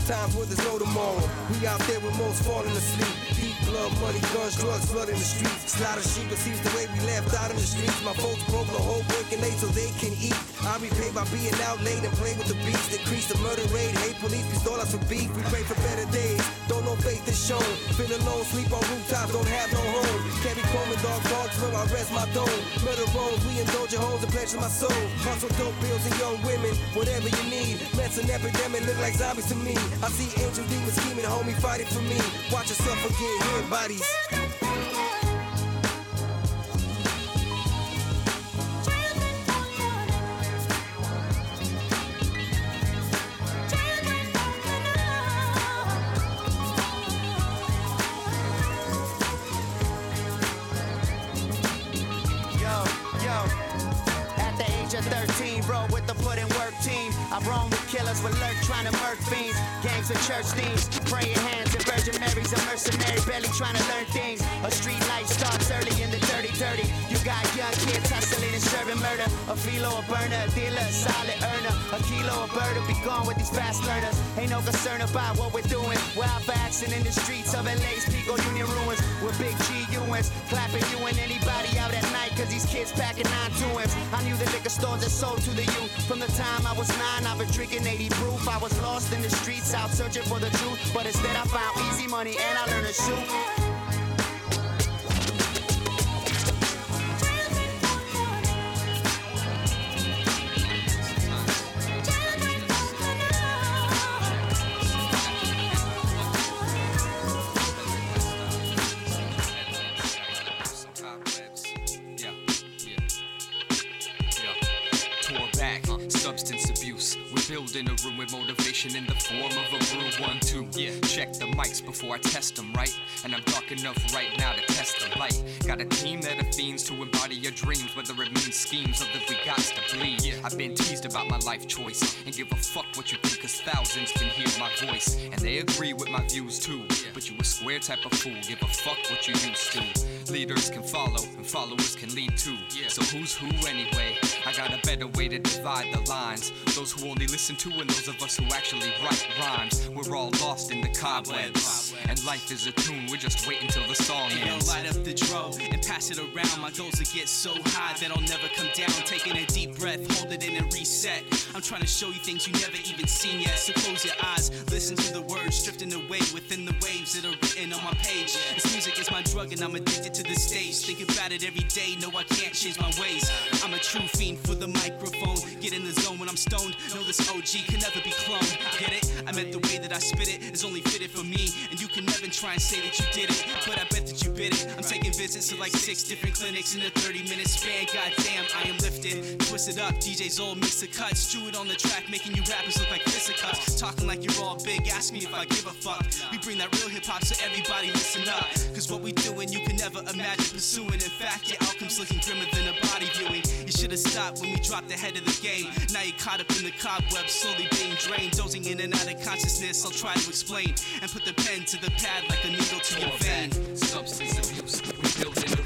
ever we spawn times where there's no tomorrow. We out there with most falling asleep. Deep blood, money, guns, drugs, blood in the streets. Slaughter sheep, it seems the way we left out in the streets. My folks broke the whole breaking eight so they can eat. I repay by being out late and play with the beats. Decrease the murder rate. Hate police, we stole us for beef. We pray for better days. Don't know faith is shown. Feel alone, sleep on rooftops, don't have no home. Carry chrome and dog dogs where I rest my dome. Murder bones, we indulge your homes and pledge my soul. Hustle dope bills and young women, whatever you need. An epidemic look like zombies to me. I see angel demons scheming, homie, fighting for me. Watch yourself forget hit bodies. To murk fiends. Gangs with church themes. Praying hands and Virgin Mary's a mercenary, barely trying to learn things. A street life starts early in the dirty, dirty. You got young kids hustling murder. A filo, a burner, a dealer, a solid earner. A kilo, a bird be gone with these fast learners. Ain't no concern about what we're doing. Wild action in the streets of LA's Pico Union ruins. With big G UNs, clapping you and anybody out at night. Cause these kids packing nine twins. I knew the liquor stores that sold to the youth. From the time I was nine, I've been drinking 80 proof. I was lost in the streets out searching for the truth. But instead, I found easy money and I learned to shoot. Check the mics before I test them, right? And I'm dark enough right now to. Got a team that are fiends to embody your dreams, whether it means schemes or that we got to bleed. I've been teased about my life choice and give a fuck what you think, cause thousands can hear my voice. And they agree with my views too. But you a square type of fool, give a fuck what you used to. Leaders can follow, and followers can lead too. So who's who anyway? I got a better way to divide the lines. Those who only listen to, and those of us who actually write rhymes. We're all lost in the cobwebs. And life is a tune, we're just waiting till the song ends. light up the dro and pass it around. My goals will get so high that I'll never come down. Taking a deep breath, hold it in and reset. I'm trying to show you things you never even seen yet. So close your eyes, listen to the words drifting away within the waves that are written on my page. This music is my drug and I'm addicted to the stage. Think about it every day, no, I can't change my ways. I'm a true fiend for the microphone. Get in the zone when I'm stoned. Know this OG can never be cloned. Get it? I meant the way that I spit it is only fitted for me. And you can never try and say that you did it. But I bet that you bit it. I'm taking visits to like six different clinics in a 30 minute span. Goddamn, I am lifted. Twist it up, DJ's old mix of cuts. Strew it on the track, making you rappers look like fisticuffs. Talking like you're all big, ask me if I give a fuck. We bring that real hip hop so everybody listen up. Cause what we doing, you can never imagine pursuing. In fact, your outcome's looking grimmer than a body viewing. You should have stopped when we dropped the head of the game. Now you're caught up in the cobwebs, slowly being drained. Dozing in and out of consciousness, I'll try to explain. And put the pen to the pad like a needle to your vein. Substance abuse. We build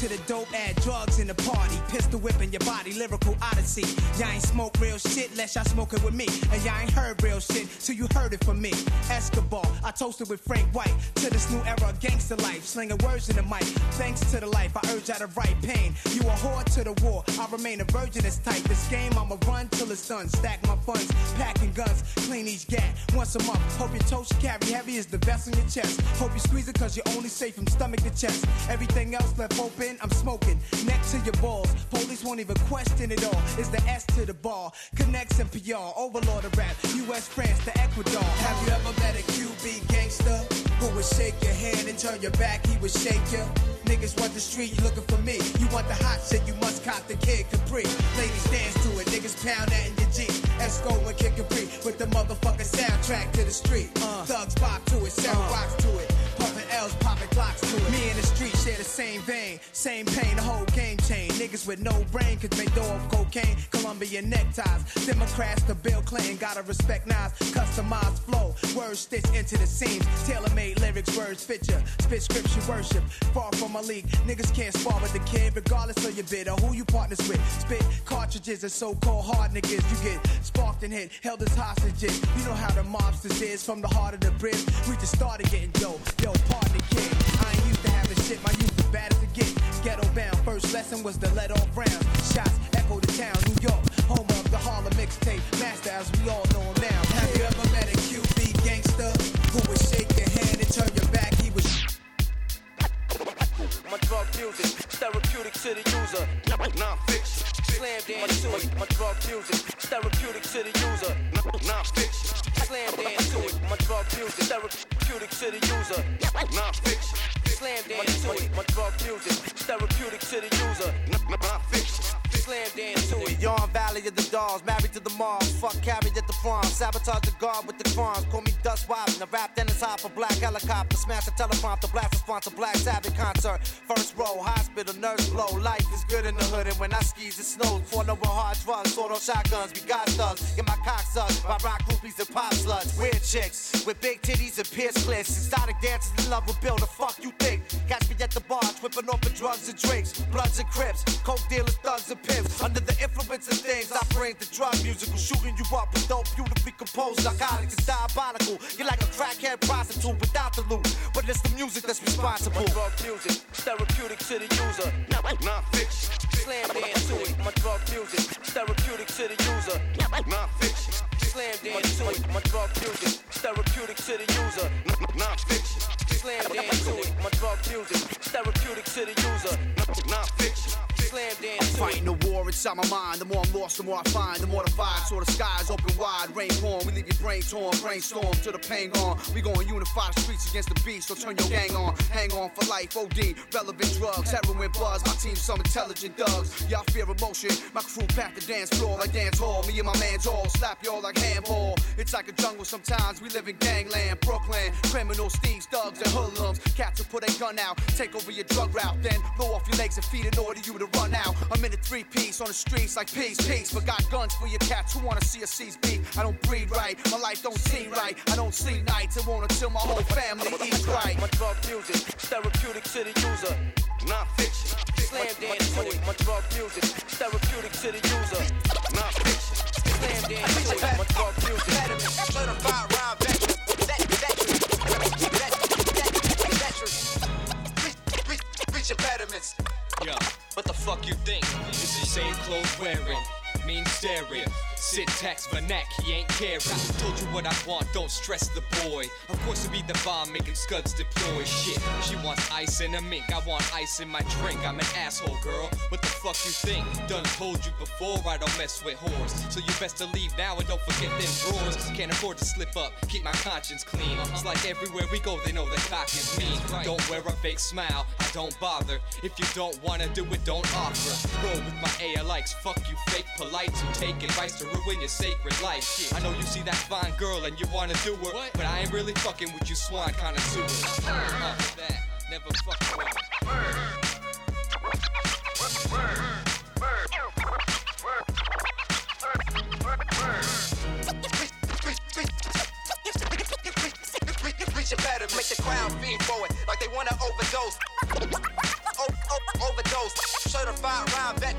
to the dope, add drugs in the party. Pistol whipping your body, lyrical odyssey. Y'all ain't smoke real shit, less y'all smoke it with me. And y'all ain't heard real shit, so you heard it from me. Escobar, I toasted with Frank White to this new era of gangster life. Slinging words in the mic. Thanks to the life, I urge out of right pain. You a whore to the war, I remain a virgin as tight. This game, I'ma run till it's done. Stack my funds, packing guns, clean each gat once a month. Hope your you carry heavy as the vest on your chest. Hope you squeeze it cause you're only safe from stomach to chest. Everything else left open, I'm smoking. next to your balls. Police won't even question it all. It's the S to the ball. Connects and PR. Overlord of rap. US, France to Ecuador. Have you ever met a QB gangster? Who would shake your hand and turn your back, he would shake you. Niggas want the street, you looking for me. You want the hot shit, you must cop the kid Capri. Ladies dance to it, niggas pound that in your Jeep. Esco and Kid Capri with the motherfucking soundtrack to the street. Uh. Thugs pop to it, sell uh. rocks to it. Pumping L's, popping clocks to it. Me in the street, share the same vein, same pain, the whole game chain. Niggas with no brain could make dough off cocaine, Colombian neckties. Democrats to Bill Clinton, gotta respect knives, customized flow, words stitched into the seams, tailor-made lyrics, words fit ya, spit scripture worship. Far from a league, niggas can't spar with the kid, regardless of your bid or who you partners with. Spit cartridges of so-called hard niggas, you get sparked and hit, held as hostages. You know how the mobsters is from the heart of the bridge. We just started getting dope, yo, kid. I ain't used to having shit, my youth is bad as it get. Ghetto bound, first lesson was to let off rounds. Shots echo the town, New York, home of the Harlem mixtape. Master as we all know him now. Have you ever met a QB gangster who would shake your hand and turn your back? He was My drug music, therapeutic to the user. Non Phixion, slam dance to it. My drug music, therapeutic to the user. Non Phixion, slam dance to it. My drug music, therapeutic to the user. Non Phixion, slam dance to it. My drug music, therapeutic to the user. Non Phixion, slam dance to it. Yarn Valley of the Dolls, married to the Mars. Fuck carried at the prom. Sabotage the guard with the crimes. Call me Dust Wild. The rap hot for black helicopter. Smash the teleprompter. Response to Black Sabbath concert. First row, hospital, nurse blow. Life is good in the hood, and when I skis, it snows. Fall over hard drugs, sort of shotguns. We got thugs. Get my cock sucked by rock groupies and pop sluts. Weird chicks with big titties and pierced clits. Exotic dancers in love with Bill. The fuck you think? Catch me at the bar, tripping off of drugs and drinks. Bloods and crips, coke dealers, thugs and pimps. Under the influence of things, I bring the drug musical. Shooting you up with dope, beautifully composed. Narcotics is diabolical. You're like a crackhead prostitute without the loot. But it's the music that's responsible. My drug music, therapeutic to the user. Non Phixion, slam dance to it. My drug music, therapeutic to the user. Non Phixion, slam dance to it. My drug music, therapeutic to the user. Non Phixion, slam dance to it. My drug music, therapeutic to the user. Non Phixion, slam dance. Fighting the war inside my mind. The more I'm lost, the more I find. The more the fire, so the skies open wide. Rain pouring, we leave your brain torn. Brainstorm to the pain gone. We gon' unify the streets against the beast. So turn your gang on. Hang on for life. OD, relevant drugs, heroin buzz. My team some intelligent thugs. Y'all fear emotion. My crew pack the dance floor like dance hall. Me and my man's all slap y'all like handball. It's like a jungle sometimes. We live in gangland, Brooklyn. Criminals, thieves, thugs, and hoodlums. Cats will put a gun out, take over your drug route, then blow off your legs and feed in order you to run out. I'm in a three piece on the streets like peace, peace. But got guns for your cats who wanna see us seize beat. I don't breathe right, my life don't seem right. I don't sleep nights and want until my whole family eats right. My drug music, therapeutic to the user. Non Phixion, slam dance to it. My drug music, therapeutic to the user. Non Phixion, slam dance to it. My drug music, certified rhyme veteran. Vet- veteran. Vet- vet- veteran. Reach- reach- Speach Impediments. Yo, what the fuck you think? It's the same clothes wearing, mean staring. Syntax vernac, he ain't caring. Told you what I want, don't stress the boy. Of course, it be the bomb making scuds deploy. Shit, she wants ice in a mink, I want ice in my drink. I'm an asshole, girl. What the fuck you think? Done told you before, I don't mess with whores. So you best to leave now and don't forget them drawers. Can't afford to slip up, keep my conscience clean. It's like everywhere we go, they know the cock is mean. Don't wear a fake smile, I don't bother. If you don't wanna do it, don't offer. Roll with my ALX, fuck you fake polites who take advice to ruin your sacred life. Shit. I know you see that fine girl and you wanna do her, but I ain't really fucking with you swan connoisseurs. Uh, that, never fuck with Speach Impediments. Make the crowd fiend for it, like they wanna overdose. O- o- overdose. Certified rhyme vet-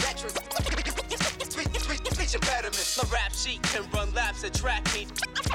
veterans. Speach Impediments. My rap sheet can run laps at track meet.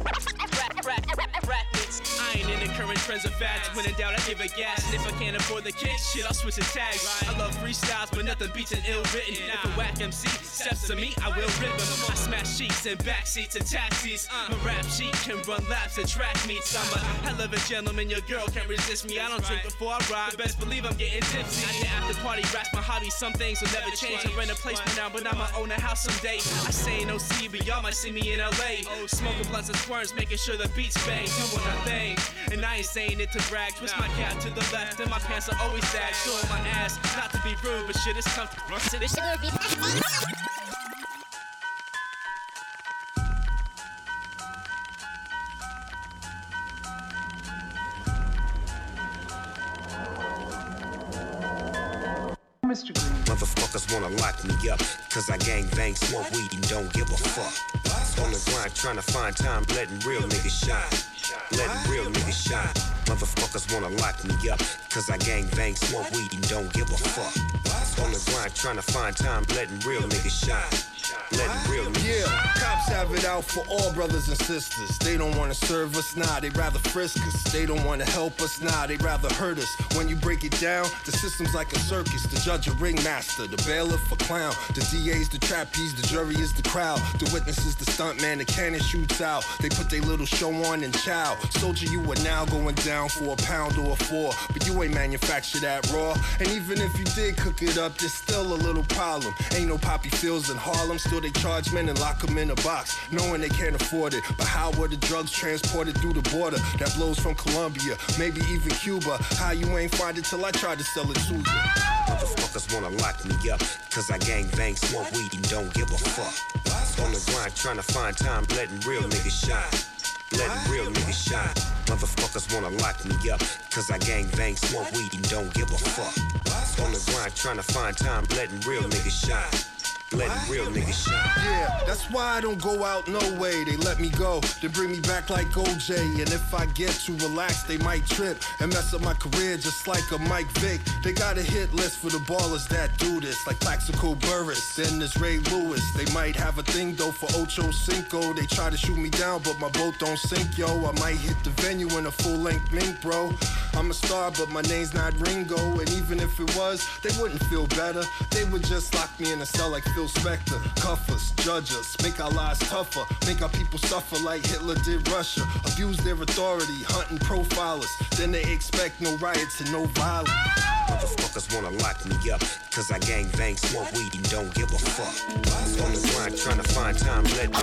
Rap, rap, rap, meets. I ain't in the current trends of fads. When in doubt, I give a gas. And if I can't afford the kick, shit, I'll switch the tags. I love freestyles, but nothing beats an ill written. If a whack MC steps to me, I will rip him. I smash sheets and backseats and taxis. My rap sheet can run laps at track meets. I'm a hell of a gentleman, your girl can't resist me. I don't drink before I ride, best believe I'm getting tipsy. The after party, raps my hobby. Some things will never change. I rent a place for now, but I'ma own a house someday. I say no C, but y'all might see me in LA. Oh, smoking blunts and squirms, making sure the beats bang, doing my thing. And I ain't saying it to brag. Twist my cap to the left, and my pants are always sag. Showing my ass, not to be rude, but shit is comfortable. Lock me up, cause I gang bang, smoke weed, and don't give a fuck. On the grind, trying to find time, letting real niggas shine. Letting real niggas shine. Motherfuckers wanna lock me up, cause I gang bang, smoke weed, and don't give a fuck. On the grind, trying to find time, letting real niggas shine. Letting real Yeah, cops have it out for all brothers and sisters. They don't wanna serve us, nah, they rather frisk us. They don't wanna help us, nah, they rather hurt us. When you break it down, the system's like a circus. The judge a ringmaster, the bailiff a clown. The DA's the trapeze, the jury is the crowd. The witness is the stuntman, the cannon shoots out. They put their little show on and chow. Soldier, you are now going down for a pound or a four. But you ain't manufactured that raw. And even if you did cook it up, there's still a little problem. Ain't no poppy fields in Harlem, still they charge men and lock them in a box, knowing they can't afford it. But how were the drugs transported through the border that blows from Colombia, maybe even Cuba? How you ain't find it till I tried to sell it to you? Motherfuckers wanna lock me up, cause I gang bang, smoke weed, and don't give a fuck. On the grind, trying to find time, letting real niggas shine. Letting real niggas shine. Motherfuckers wanna lock me up, cause I gang bang, smoke weed, and don't give a fuck. On the grind, trying to find time, letting real niggas shine. Letting real niggas shine. Yeah, that's why I don't go out no way. They let me go, they bring me back like OJ. And if I get too relaxed, they might trip and mess up my career just like a Mike Vick. They got a hit list for the ballers that do this, like Plaxico Burress. and there's Ray Lewis. They might have a thing though for Ocho Cinco. They try to shoot me down, but my boat don't sink, yo. I might hit the venue in a full length mink, bro. I'm a star, but my name's not Ringo. And even if it was, they wouldn't feel better. They would just lock me in a cell like Phil Spector. Cuff us, judge us, make our lives tougher. Make our people suffer like Hitler did Russia. Abuse their authority, hunting profilers. Then they expect no riots and no violence. Motherfuckers wanna lock me up, cause I gang bang, smoke weed, and don't give a fuck. On the grind, trying to find time, letting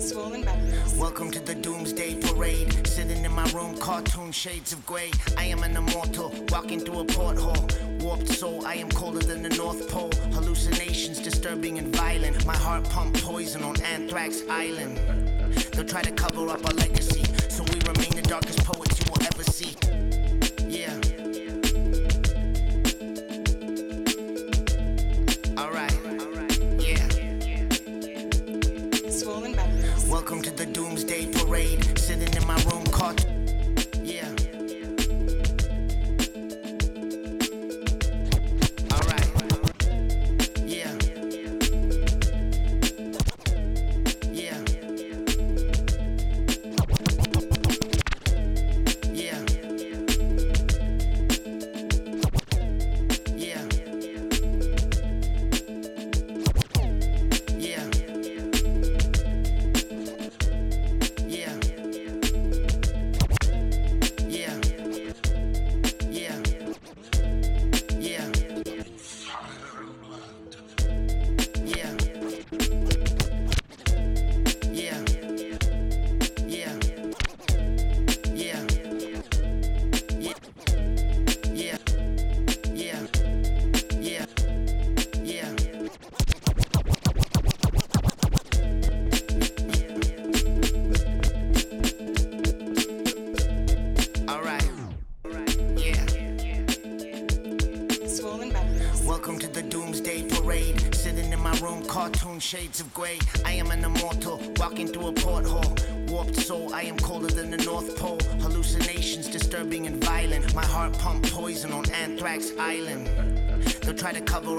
Swollen bellies. Welcome to the Doomsday Parade. Sitting in my room, cartoon shades of gray. I am an immortal, walking through a porthole. Warped soul, I am colder than the North Pole. Hallucinations disturbing and violent. My heart pump poison on Anthrax Island. They'll try to cover up our legacy, so we remain the darkest poets you will ever see. Yeah. Alright. Yeah. Swollen bellies. Welcome to the Doomsday Parade. Sitting in my room, caught.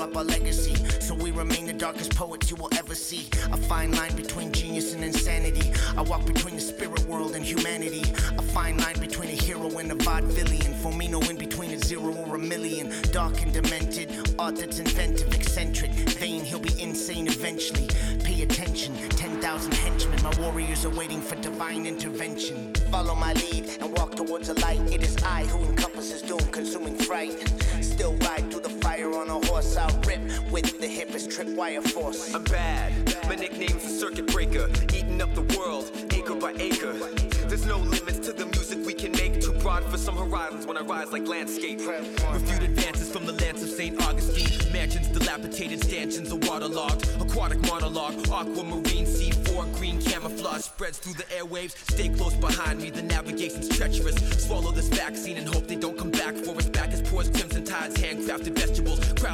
Up our legacy, so we remain the darkest poets you will ever see. A fine line between genius and insanity. I walk between the spirit world and humanity. A fine line between a hero and a vaudevillian. For me, no in between a zero or a million. Dark and demented, art that's inventive, eccentric. Vain, he'll be insane eventually. Pay attention, 10,000 henchmen. My warriors are waiting for divine intervention. Follow my lead and walk towards a light. It is I who encompasses doom, consuming fright. Still ride the I'll rip with the hippest tripwire force. I'm bad. My nickname's a circuit breaker, eating up the world, acre by acre. There's no limits to the music we can make. Too broad for some horizons when I rise like landscape. Reviewed advances from the lands of St. Augustine. Mansions, dilapidated stanchions, are waterlogged. Aquatic monologue, aquamarine, C4, green camouflage spreads through the airwaves. Stay close behind me, the navigation's treacherous. Swallow this vaccine and hope they don't come back for us. Back as pesticides, handcrafted vegetables,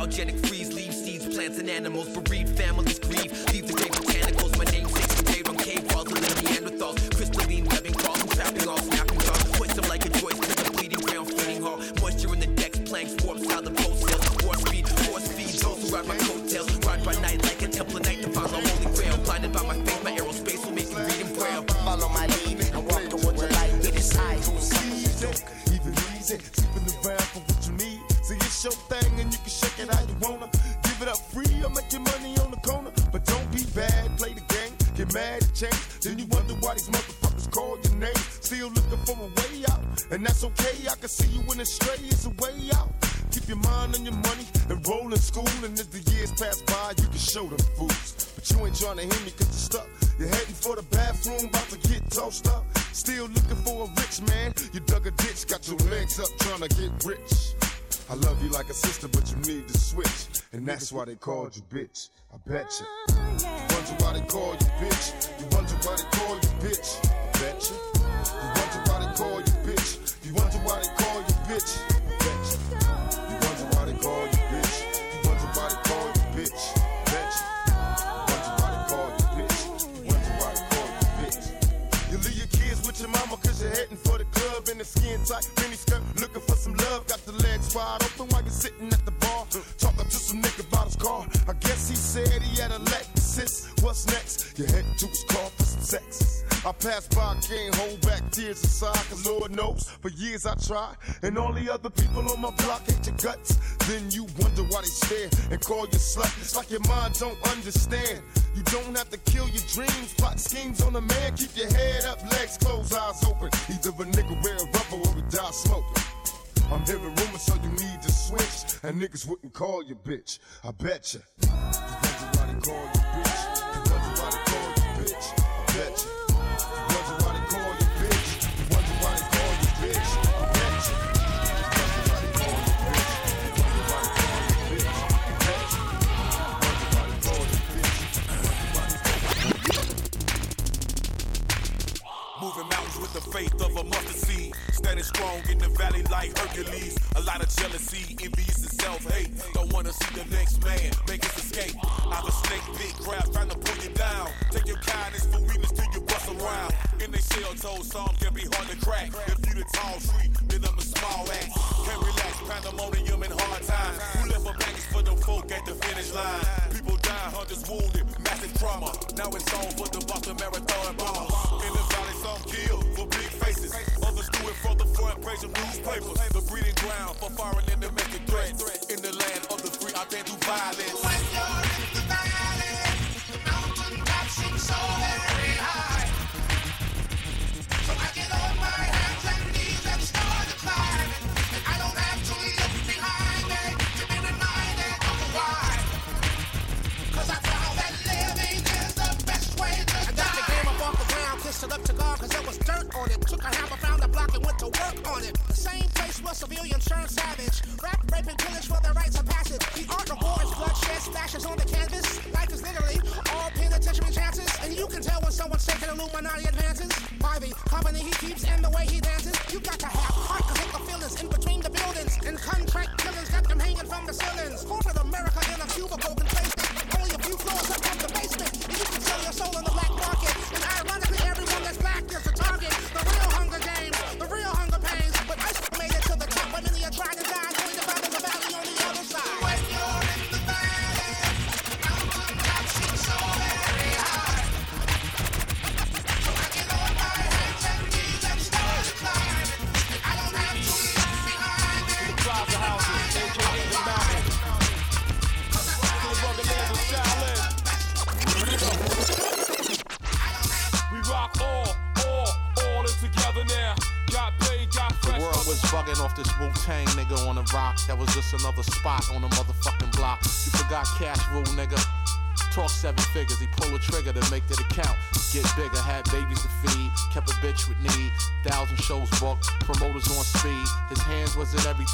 cryogenic freeze, leaves, seeds, plants, and animals. Bereaved families grieve. Leave the great called you bitch. I bet you. Wonder why they call you bitch. You wonder why they call you for years I tried. And all the other people on my block hate your guts. Then you wonder why they stare and call you slut. It's like your mind don't understand. You don't have to kill your dreams, plot schemes on a man. Keep your head up, legs closed, eyes open. Either a nigga wear a rubber or we die smoking. I'm hearing rumors, so you need to switch. And niggas wouldn't call you bitch. I bet you. You wonder why they call you bitch. Faith of a mustard seed. Standing strong in the valley like Hercules. A lot of jealousy, envious, and self-hate. Don't wanna see the next man make his escape. I'm a snake big crab trying to pull you down. Take your kindness for weakness till you bust around. In they shell told some can be hard to crack. If you the tall tree, then I'm a small axe. Can't relax, pandemonium in hard times. Who left a baggage for the folk at the finish line? People die, hundreds wounded, massive trauma. Now it's on for the Boston Marathon bombers. Some kill for big faces. Others do it for the front page of newspapers. The breeding ground for foreign and domestic threats. In the land of the free, out there through violence. When you're mountain top seems so on it. Took a hammer, found a block and went to work on it. The same place where civilians turn savage. Rap, rape, and pillage for their rights of passage. The art of war is bloodshed, splashes on the canvas. Life is literally all penitentiary chances. And you can tell when someone's taking Illuminati advances. By the company he keeps and the way he dances. You got to have heart cause hit the feelings in between the buildings. And contract killers got them hanging from the ceilings. Corporate America in a cubicle can that. Only a few floors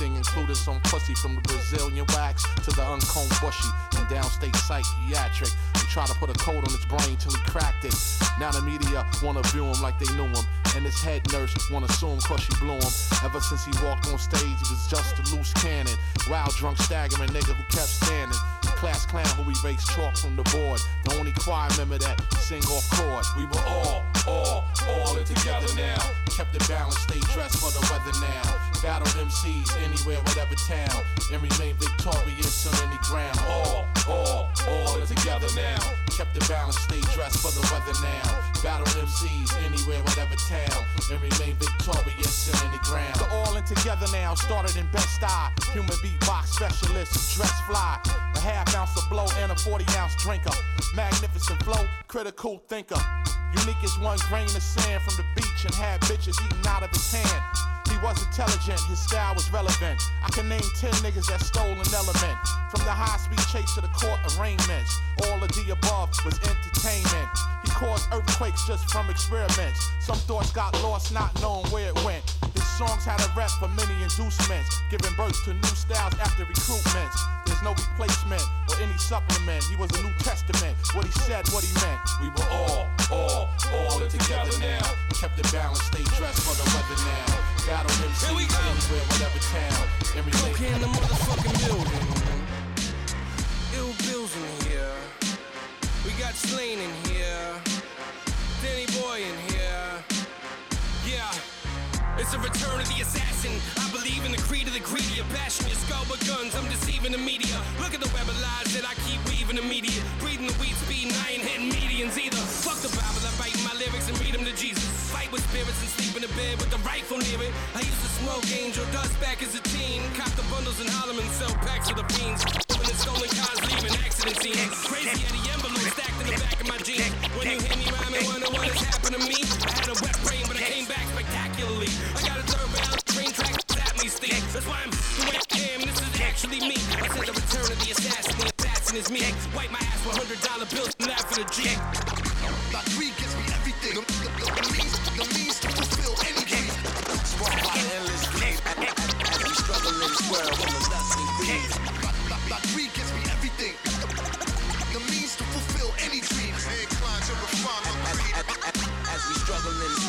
everything, including some pussy from the Brazilian wax to the uncombed bushy and downstate psychiatric. He try to put a code on his brain till he cracked it. Now the media wanna view him like they knew him. and his head nurse wanna sue him cause she blew him. Ever since he walked on stage, he was just a loose cannon. Wild, drunk, staggering nigga who kept standing. Class clown who erased chalk from the board. The only choir member that sing off chord. We were all, all, all in together now. Kept it balanced, stay dressed for the weather now. Battle MCs anywhere, whatever town. And remain victorious on any ground. All, all, all in together now. Kept it balanced, stay dressed for the weather now. Battle MCs anywhere, whatever town. And remain victorious on any ground. The all in together now started in Bed-Stuy. Human beatbox specialist dress fly. A half ounce of blow and a 40 ounce drinker. Magnificent flow, critical thinker. Unique as one grain of sand from the beach and had bitches eating out of his hand. He was intelligent, his style was relevant. I can name 10 niggas that stole an element. From the high speed chase to the court arraignments. All of the above was entertainment. He caused earthquakes just from experiments. Some thoughts got lost, not knowing where it went. Songs had a rep for many inducements, giving birth to new styles after recruitments. There's no replacement or any supplement. He was a New Testament. What he said, what he meant. We were all, all, all together now. Kept it balanced, stay dressed for the weather now. Battle MCs Here we go. anywhere, whatever town. And remain in the motherfucking building. In the creed of the greedy, a passion. Your skull with guns, I'm deceiving the media. Look at the web of lies that I keep weaving the media. Breathing the weed speed, I ain't hitting medians either. Fuck the Bible, I write my lyrics and read them to Jesus. Fight with spirits and sleep in the bed with the rifle near it. I used to smoke angel dust back as a teen. Cop the bundles in Harlem and sell packs of the beans. When the stolen cars leaving accident scenes. Crazy at the envelope stacked in the back of my jeans. When you hear me rhyming, wonder what has happened to me. I had a wet brain, but I came back spectacularly. I got a third at me, Steve. That's why I'm the way I am. This is actually me. I said the return of the assassin. The assassin is me. Wipe my ass with hundred dollar bills and laugh for the G. My greed gives me everything. The, the, the, the means, the means to fulfill any dream. Spark by endless greed. As we struggle in this world with lust and greed.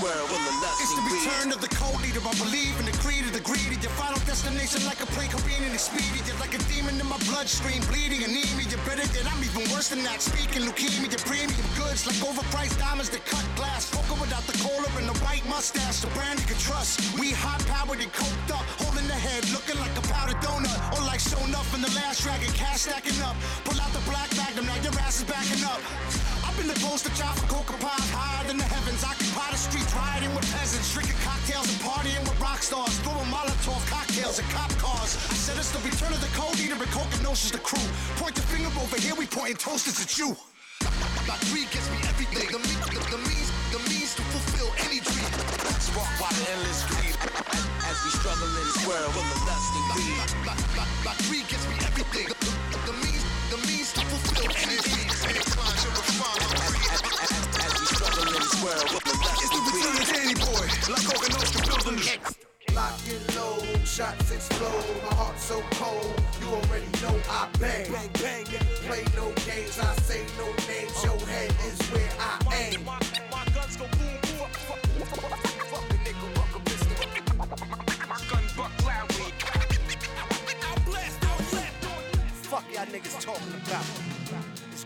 World the lust It's the return of the code leader. I believe in the creed of the greedy. Your final destination like a plane careening and speedy. You're like a demon in my bloodstream, bleeding anemia. You're better than I'm even worse than that. Speaking leukemia, premium goods like overpriced diamonds that cut glass. Poker without the collar and the white mustache. The brand you can trust. We high powered and coked up, holding the head, looking like a powdered donut. Or like shown up in the last dragon, cash stacking up. Pull out the black magnum, now your ass is backing up. Been the poster child for coca pies higher than the heavens. Occupy the streets, rioting with peasants, drinking cocktails and partying with rock stars, throwing Molotov cocktails at cop cars. I said it's the return of the cold eater and and the crew. Point the finger over here, we pointing toasters at you. My greed gives me everything. The, me- the, the means, the means to fulfill any dream. Sparked by the endless greed. As we struggle in this world with the lust and greed. My, my, my greed gives me everything. The, the, the means, the means to fulfill any dream. World It's the and return of Danny Boy, like Nostra building the Lock it low, shots explode. My heart so cold, you already know I bang. Bang, bang, Play no games, I say no names. Your head is where I aim. My, guns go boom, boom. Fuck the nigga, fuck a pistol. My gun buck loudly. I'll blast, I'll blast. Fuck y'all niggas talking about.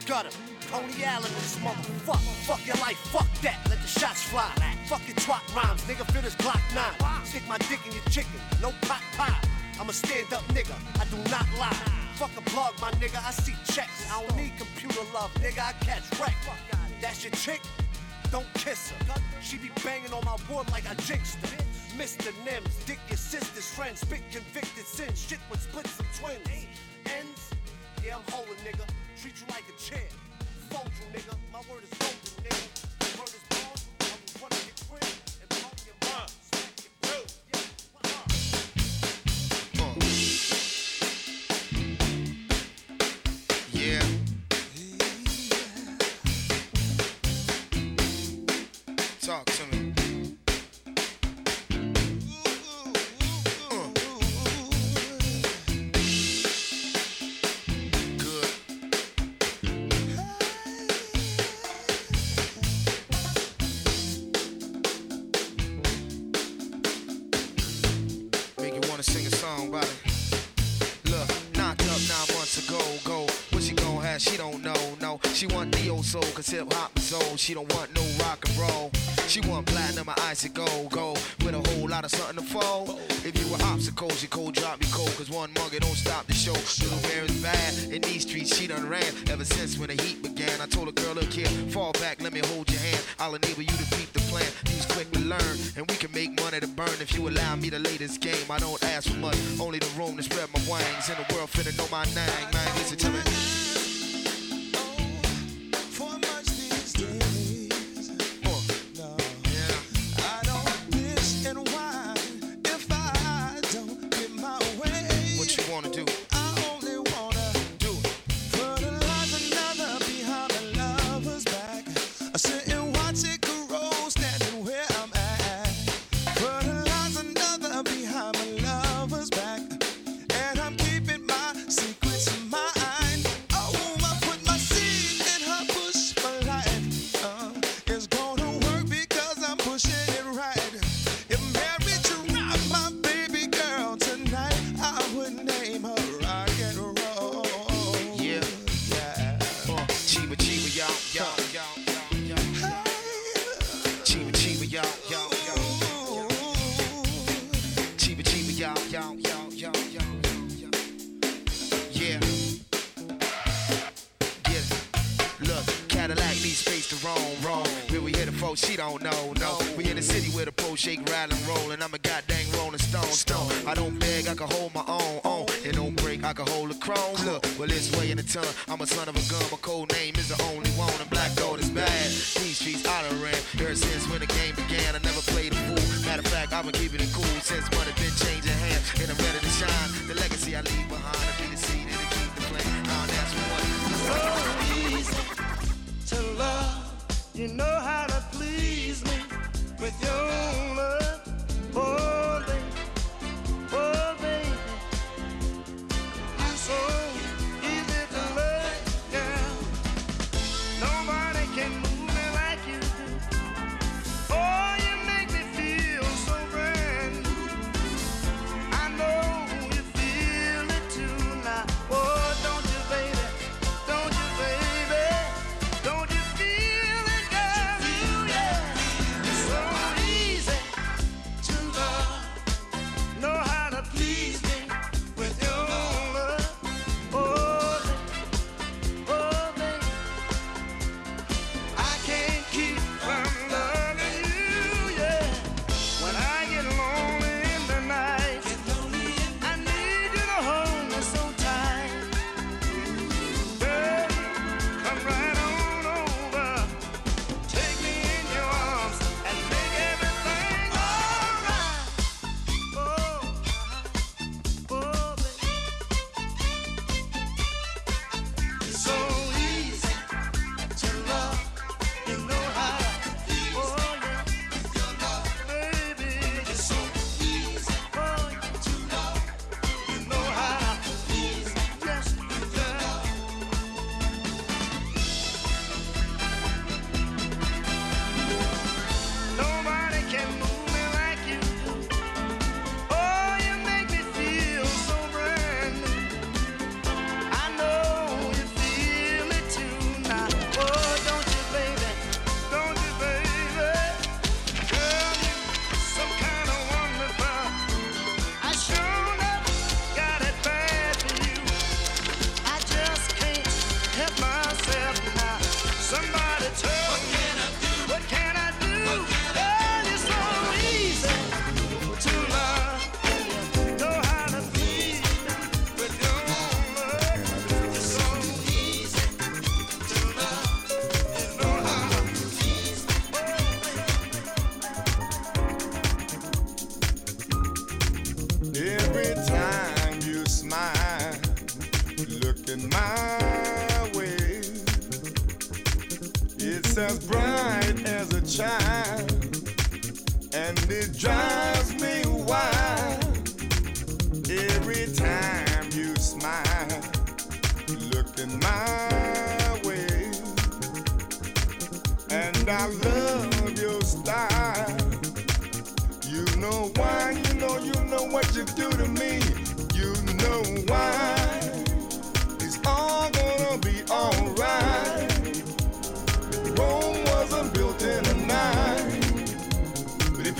Gutter. Allen in this motherfucker. Fuck your life, fuck that. Let the shots fly. Fuck your twat rhymes, nigga. Feel this Glock 9. Stick my dick in your chicken, no pot pie. I'm a stand up nigga, I do not lie. Fuck a plug, my nigga, I see checks. I don't need computer love, nigga, I catch wreck. That's your chick? Don't kiss her. She be banging on my wood like I jinxed her. Mr. Nims, dick your sister's friend, spit convicted sin, shit with splits and twins. Ends? Yeah, I'm holding, nigga. Treat you like a champ. Fold you, nigga. My word is soul, cause hip hop is old. She don't want no rock and roll. She want platinum or icy gold, gold with a whole lot of something to fold. If you were obstacles, you cold drop me cold, cause one mug don't stop the show. Little bear is bad in these streets, she done ran ever since when the heat began. I told a girl, look here, fall back, let me hold your hand. I'll enable you to beat the plan. Use quick to learn, and we can make money to burn if you allow me to lay this game. I don't ask for much, only the room to spread my wings. In the world, finna know my name, man. Listen to me. Roam, roam. Where we hit the folks, she don't know, no. We in the city where the pro shake, ride and roll, and I'm a goddamn rolling stone, stone. I don't beg, I can hold my own, own. It don't break, I can hold a chrome. Look, well it's way in the ton. I'm a son of a gun, my code name is the only one, and black gold is bad. These streets I done ran ever since when the game began. I never played a fool. Matter of fact, I've been keeping it cool since money been changing hands, and I'm ready to shine. The legacy I leave behind, I be the seed and keep the flame. Now that's one. You know how to please me with your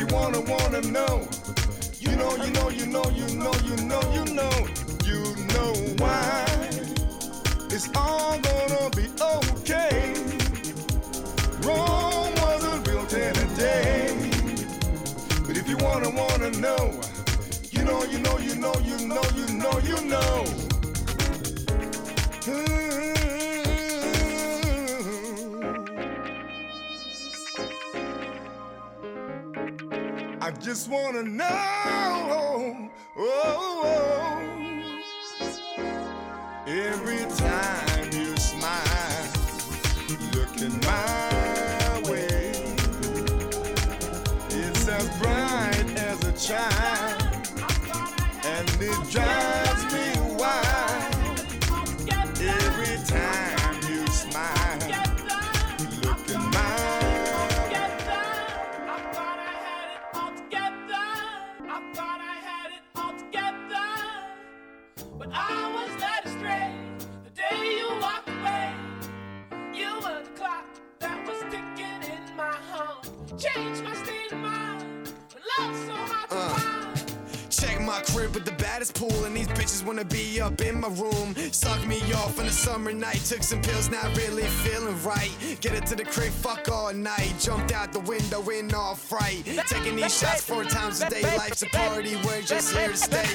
you wanna, wanna know, you know, you know, you know, you know, you know, you know, you know why. It's all gonna be okay. Rome wasn't built in a day. But if you wanna, wanna know, you know, you know, you know, you know, you know, you know. I just wanna know. Oh, oh, oh. every time wanna be up in my room. Suck me off on a summer night. Took some pills, not really feeling right. Get it to the crib, fuck all night. Jumped out the window in all fright. Taking these shots four times a day. Life's a party, we're just here to stay.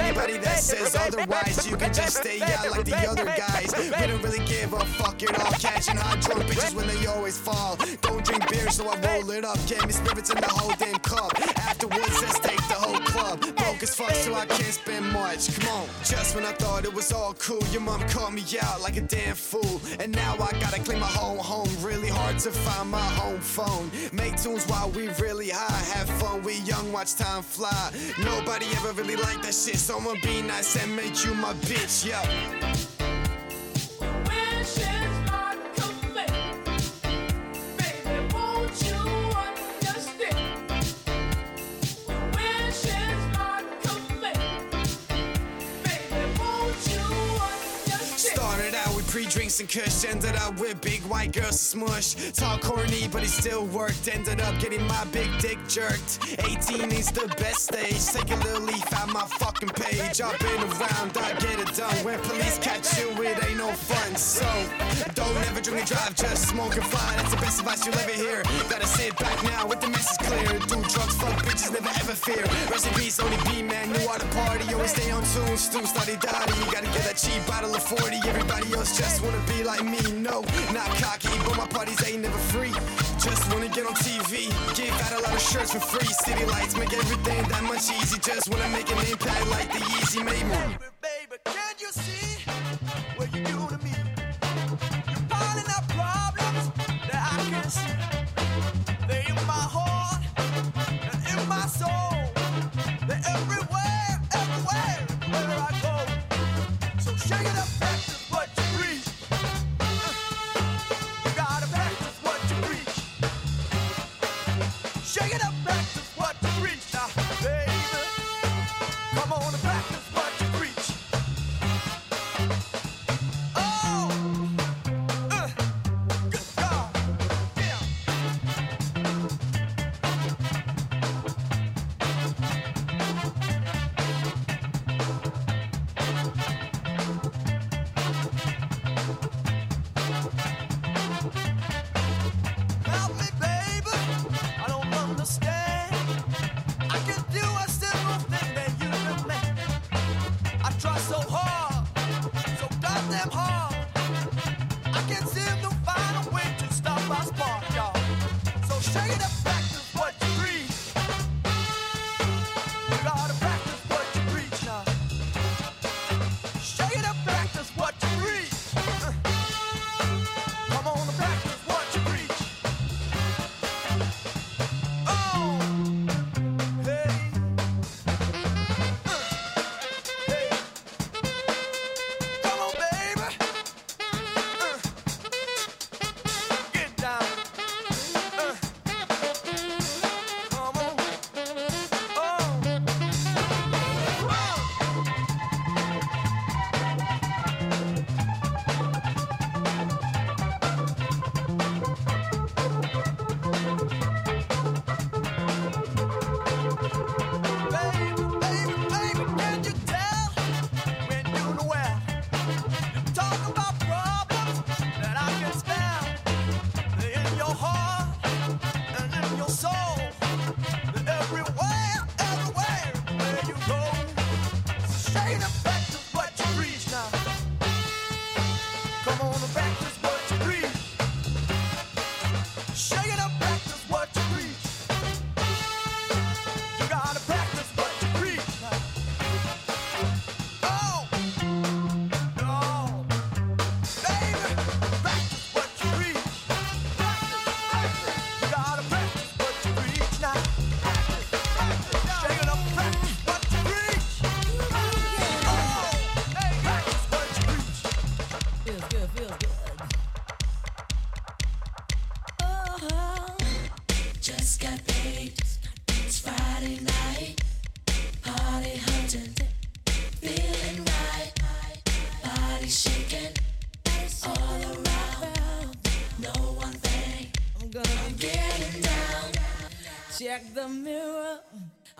Anybody that says otherwise, you can just stay out like the other guys. We don't really give a fuck at all. Catching hot drunk bitches when they always fall. Don't drink beer, so I roll it up. Get me spirits in the whole damn cup. Afterwards, let's take the whole club. Broke as fuck, so I can't spend much. Come on, just when I thought it was all cool, your mom called me out like a damn fool. And now I gotta clean my whole home. Really hard to find my home phone. Make tunes while we really high. Have fun, we young, watch time fly. Nobody ever really liked that shit, so I'ma be nice and make you my bitch, yo. Pre-drinks and kush, ended up with big white girls smush. Talk corny, but it still worked. Ended up getting my big dick jerked. 18 is the best stage. Take a little leaf out my fucking page. I've been around, I get it done. When police catch you, it ain't no fun. So don't ever drink and drive, just smoke and fly. That's the best advice you'll ever hear. Gotta sit back now with the message clear. Do drugs, fuck bitches, never ever fear. Rest in peace, only B man, knew how to party. Always stay on tune, stu, study, daddy. You gotta get that cheap bottle of 40. Everybody else just wanna be like me. No, not cocky, but my parties ain't never free. Just wanna get on TV, give out a lot of shirts for free. City lights make everything that much easy. Just wanna make an impact like the easy made me. Baby, can you see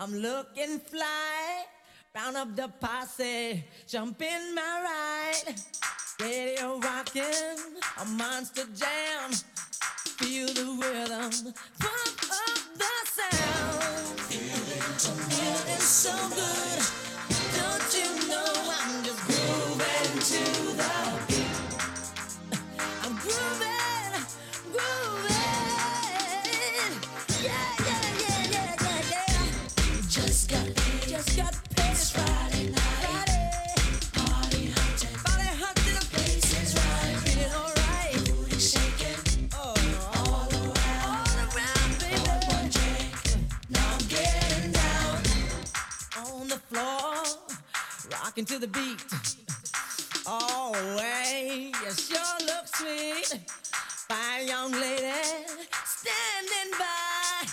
I'm looking fly. Round up the posse. Jump in my ride. Radio rocking, a monster jam. Feel the rhythm, pump up the sound. Feeling so good, don't you know I'm just grooving to the Rocking to the beat. Oh, way. You sure look sweet. Fine young lady. Standing by.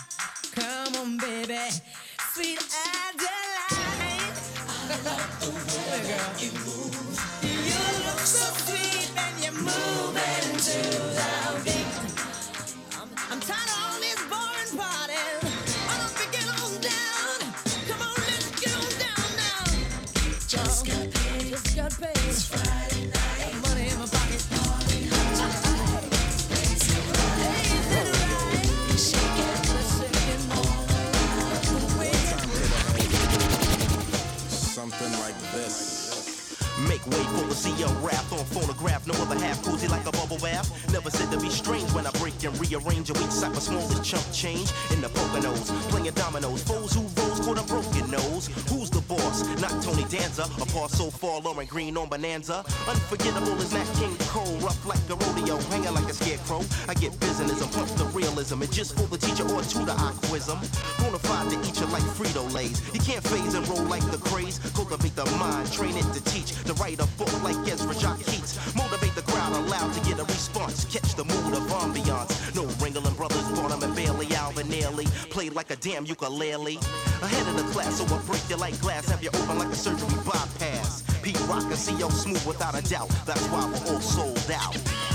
Come on, baby. Sweet Adeline. I love the way you small as chump change in the Poconos. Playing dominoes, foes who rose caught a broken nose. Who's the boss? Not Tony Danza. A paw so far, Lorne Greene on Bonanza. Unforgettable is Nat King Cole. Rough like a rodeo, hanging like a scarecrow. I get business and the realism. And just for the teacher or tutor, I quiz 'em. Bonafide to eat you like Frito Lays. You can't phase and roll like the craze. Cultivate the mind, train it to teach. To write a book like Ezra Jack Keats. Motivate the crowd, allowed to get a response. Catch the mood of ambiance. Alvin Played like a damn ukulele. Ahead of the class, so I break you like glass. Have you open like a surgery bypass. Pete Rock and CL Smooth without a doubt. That's why we're all sold out.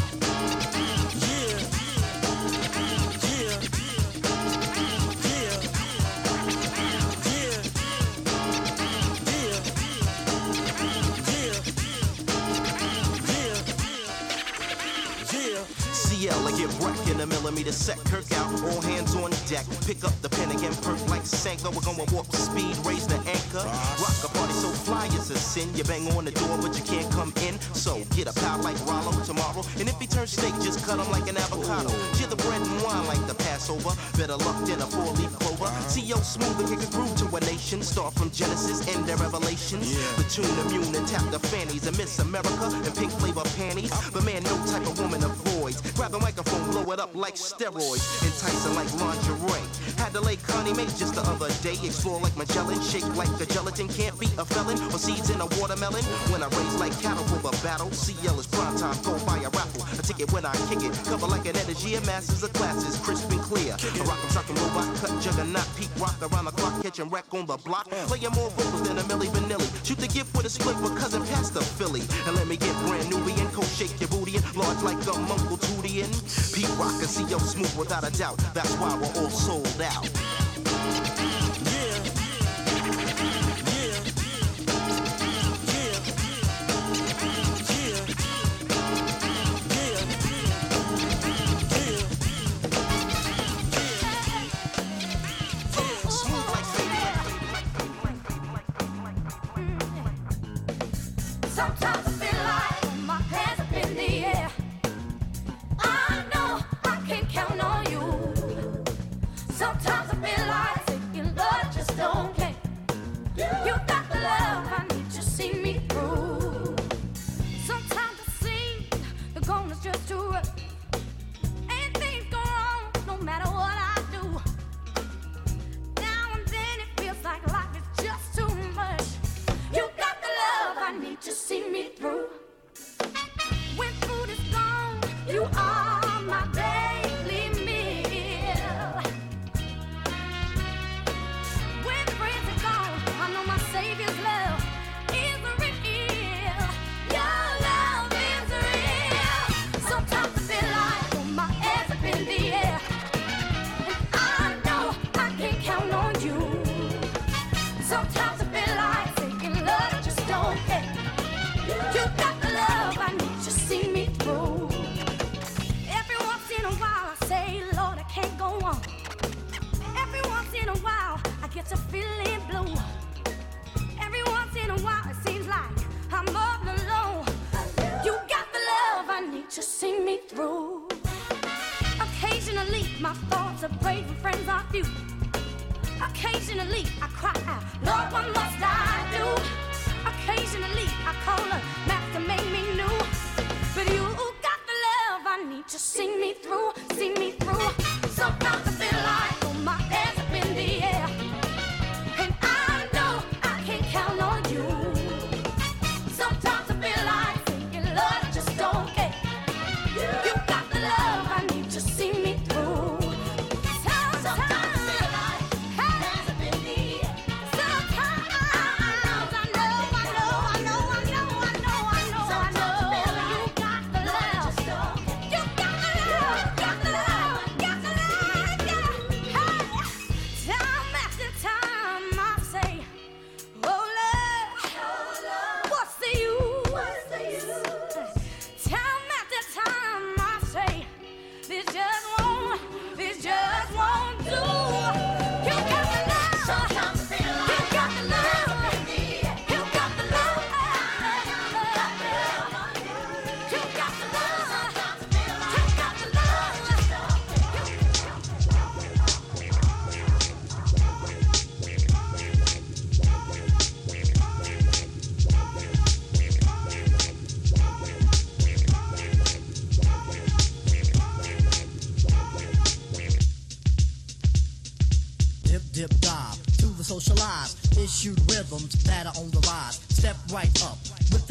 Get wrecked in a millimeter set. Kirk out, all hands on deck. Pick up the pen again, perk like Sanka. We're going warp speed, raise the anchor. Rock a party so fly is a sin. You bang on the door, but you can't come in. So get a pal like Rollo tomorrow. And if he turns steak, just cut him like an avocado. Cheer the bread and wine like the Passover. Better luck than a four leaf clover. CL Smooth and kick a groove to a nation. Start from Genesis, end to Revelations. The tune immune and tap the fannies. And Miss America and pink flavor panties. But man, no type of woman Grab the microphone, blow it up like steroids. Enticing like lingerie. Had to lay Connie Mae just the other day. Explore like Magellan, shake like the gelatin. Can't be a felon or seeds in a watermelon. When I raise like cattle for the battle, CL is prime time. Go buy a raffle. A ticket when I kick it. Cover like an energy of masses of classes, crisp and clear. A rock and trucking robot, cut juggernaut, peak rock around the clock, catching wreck on the block. Playing more vocals than a Milli Vanilli. Shoot the gift with a split with cousin Pastor Philly. And let me get brand Nubian, coat shake your booty and large like a Tootie and Pete Rock and CL Smooth without a doubt. That's why we're all sold out. gets a feeling blue. Every once in a while, it seems like I'm all alone. You got the love I need to see me through. Occasionally, my thoughts are brave and friends are few. Occasionally, I cry out, Lord, what must I do? Occasionally, I call a map to make me new. But you got the love I need to see me through, see me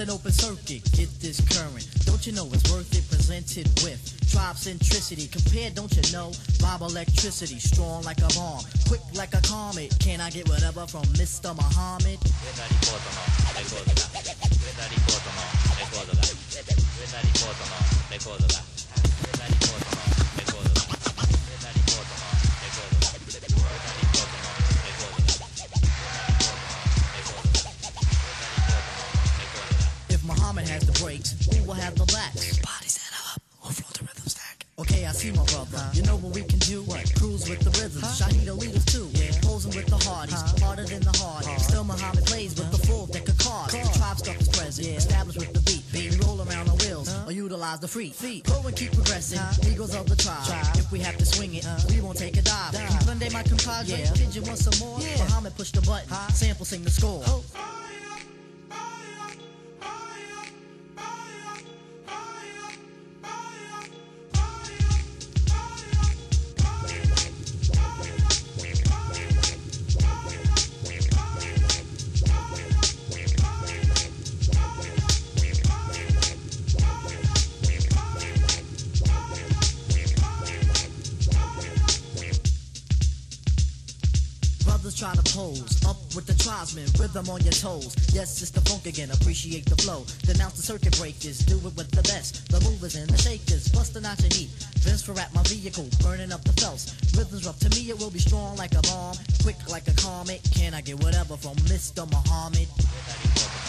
an open circuit, get this current. Don't you know it's worth it? Presented with tribe centricity. Compared, don't you know? Bob electricity, strong like a bomb, quick like a comet. Can I get whatever from Mr. Muhammad? Will have the blacks? Bodies that up, flow the rhythm stack. Okay, I see my brother. You know what we can do? Cruise with the rhythm. rhythms. Shahida leaders too. Yeah. Posing with the hardies, harder than the hard. Still Muhammad plays with the full deck of cards. The tribe stuff is present, established with the beat. We roll around on wheels or utilize the free feet. Go and keep progressing. Eagles of the tribe. If we have to swing it, we won't take a dive. Sunday, my compadre. Did you want some more? Muhammad push the button. Sample sing the score. Brothers with the tribesmen, rhythm on your toes. Yes, it's the funk again, appreciate the flow. Denounce the circuit breakers, do it with the best. The movers and the shakers, busting out your heat. Vince for at my vehicle, burning up the felts. Rhythms rough, to me it will be strong like a bomb, quick like a comet. Can I get whatever from Mr. Muhammad?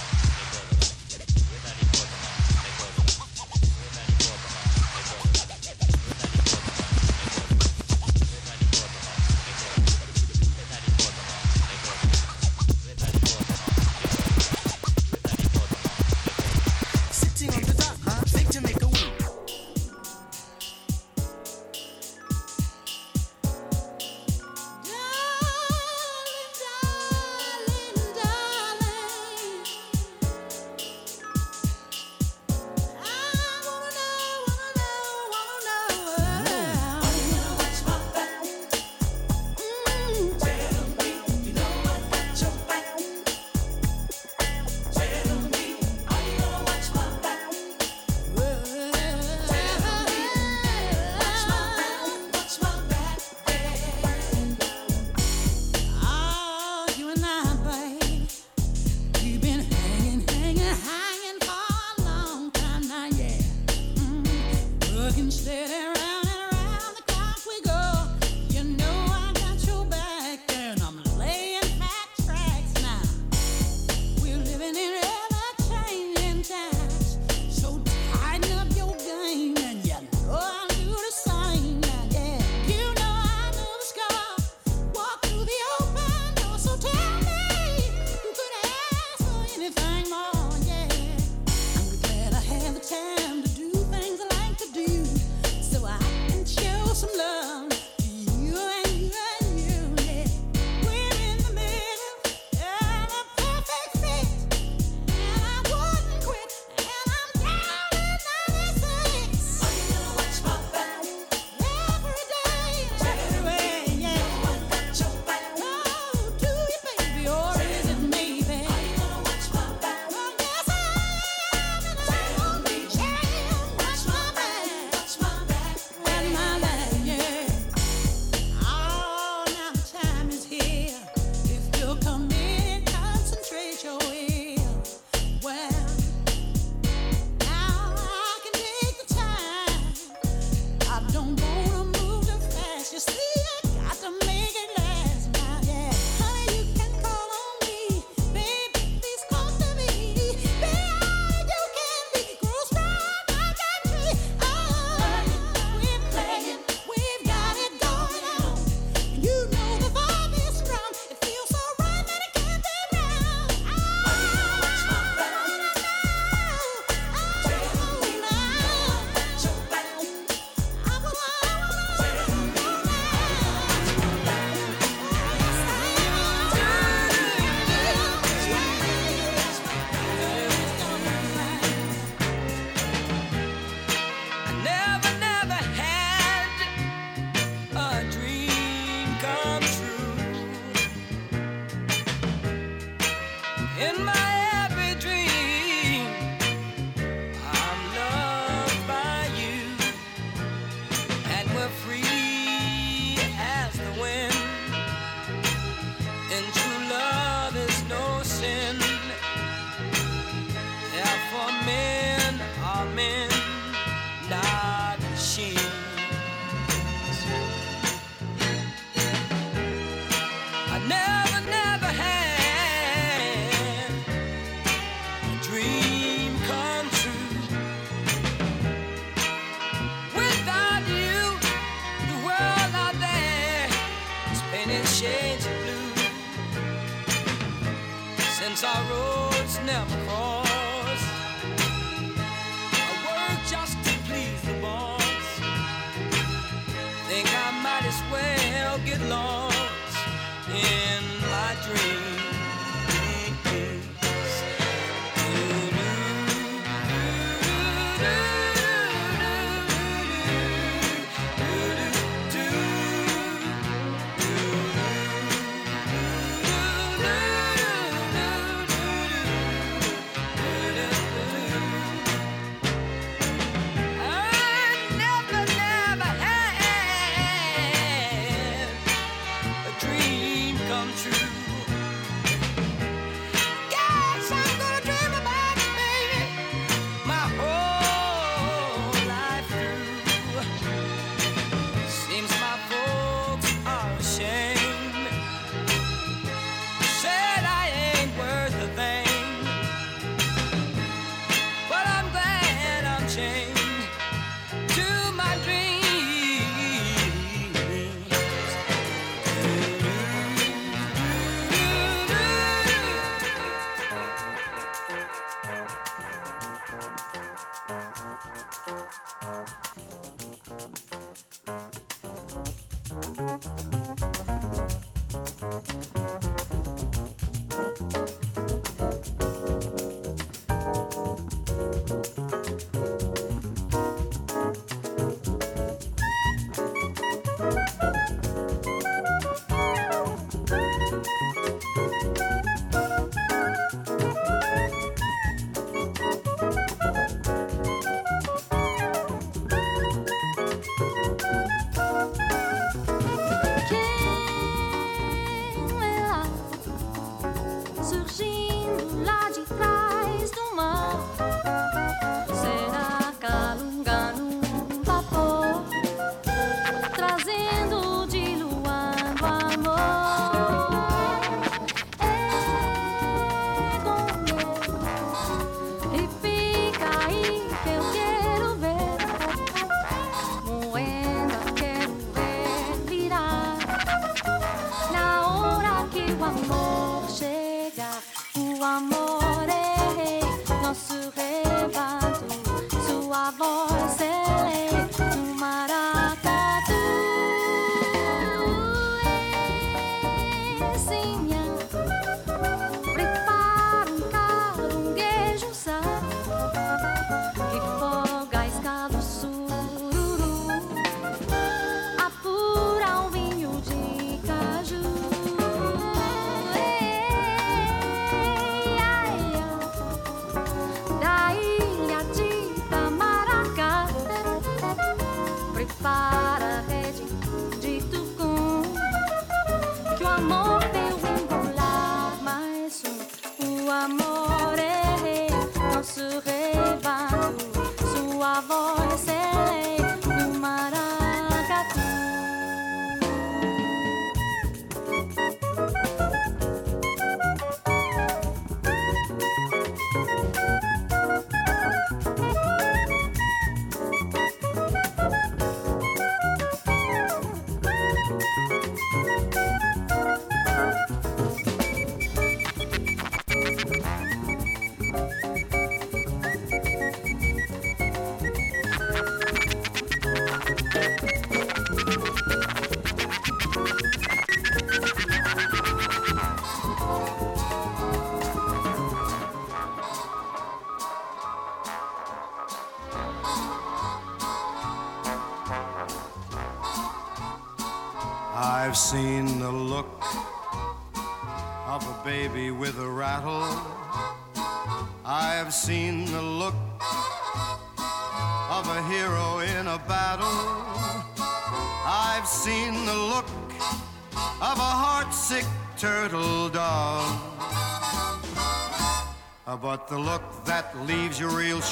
Roads never crossed,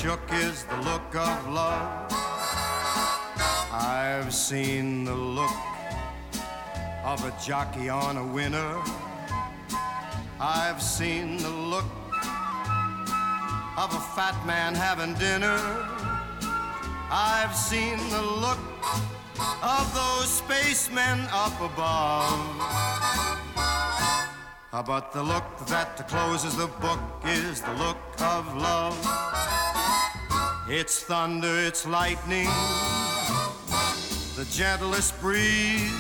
shook is the look of love. I've seen the look of a jockey on a winner. I've seen the look of a fat man having dinner. I've seen the look of those spacemen up above. But the look that closes the book is the look of love. It's thunder, it's lightning, the gentlest breeze.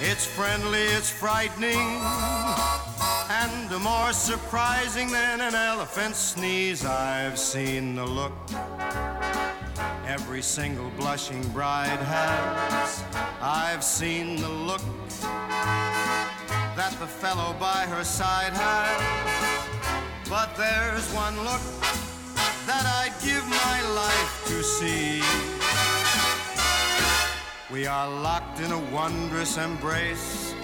It's friendly, it's frightening, and more surprising than an elephant's sneeze. I've seen the look every single blushing bride has. I've seen the look that the fellow by her side has. But there's one look that I'd give my life to see. We are locked in a wondrous embrace,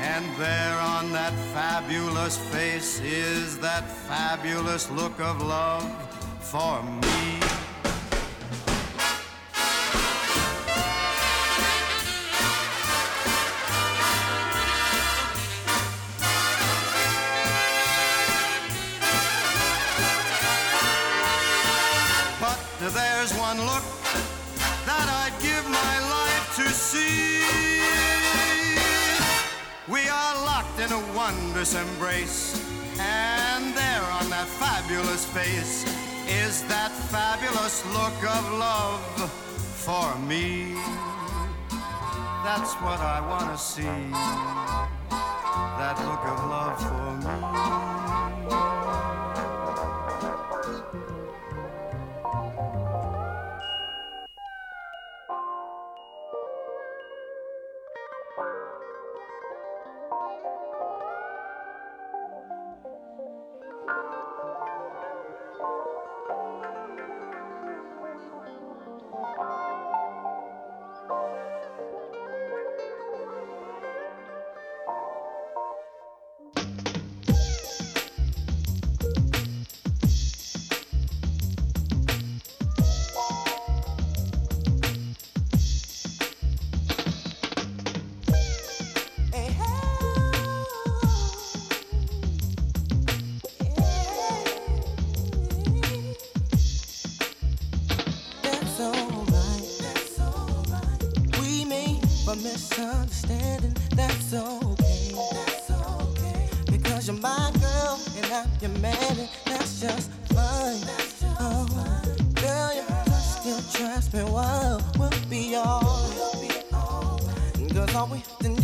and there on that fabulous face is that fabulous look of love for me. One look that I'd give my life to see. We are locked in a wondrous embrace, and there on that fabulous face is that fabulous look of love for me. That's what I want to see. That look of love for me. Cause all we